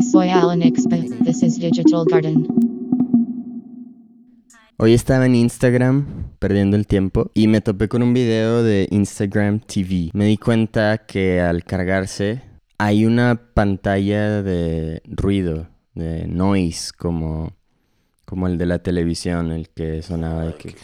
soy Alan Ixpa. This is Digital Garden. Hoy estaba en Instagram perdiendo el tiempo y me topé con un video de Instagram TV. Me di cuenta que al cargarse hay una pantalla de ruido, de noise, como, como el de la televisión, el que sonaba de que...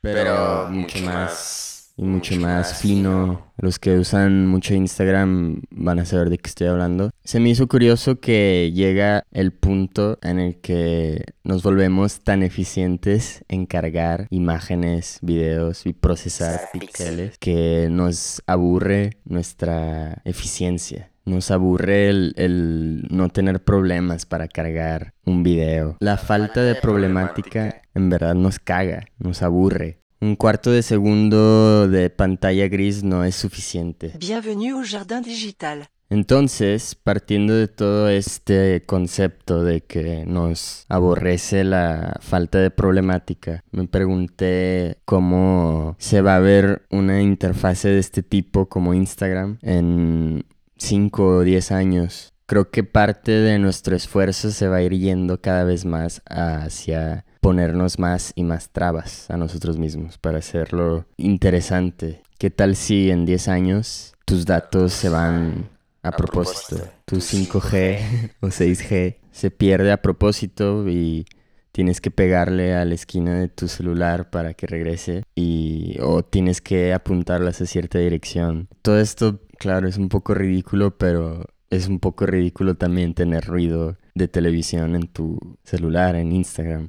Pero mucho más y mucho más fino. Los que usan mucho Instagram van a saber de qué estoy hablando. Se me hizo curioso que llega el punto en el que nos volvemos tan eficientes en cargar imágenes, videos y procesar píxeles que nos aburre nuestra eficiencia. Nos aburre el, el, no tener problemas para cargar un video. La falta de problemática en verdad nos caga, nos aburre. Un cuarto de segundo de pantalla gris no es suficiente. Bienvenue au jardin digital. Entonces, partiendo de todo este concepto de que nos aborrece la falta de problemática, me pregunté cómo se va a ver una interfase de este tipo como Instagram en 5 o 10 años. Creo que parte de nuestro esfuerzo se va a ir yendo cada vez más hacia ponernos más y más trabas a nosotros mismos para hacerlo interesante. ¿Qué tal si en 10 años tus datos se van a, propósito? Tu 5G o 6G se pierde a propósito y tienes que pegarle a la esquina de tu celular para que regrese y o tienes que apuntarlas a cierta dirección. Todo esto, claro, es un poco ridículo, pero es un poco ridículo también tener ruido de televisión en tu celular, en Instagram.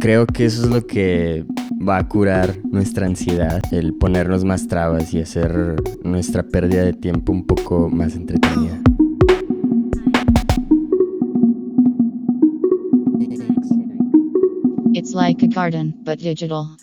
Creo que eso es lo que va a curar nuestra ansiedad, el ponernos más trabas y hacer nuestra pérdida de tiempo un poco más entretenida. It's like a garden, but digital.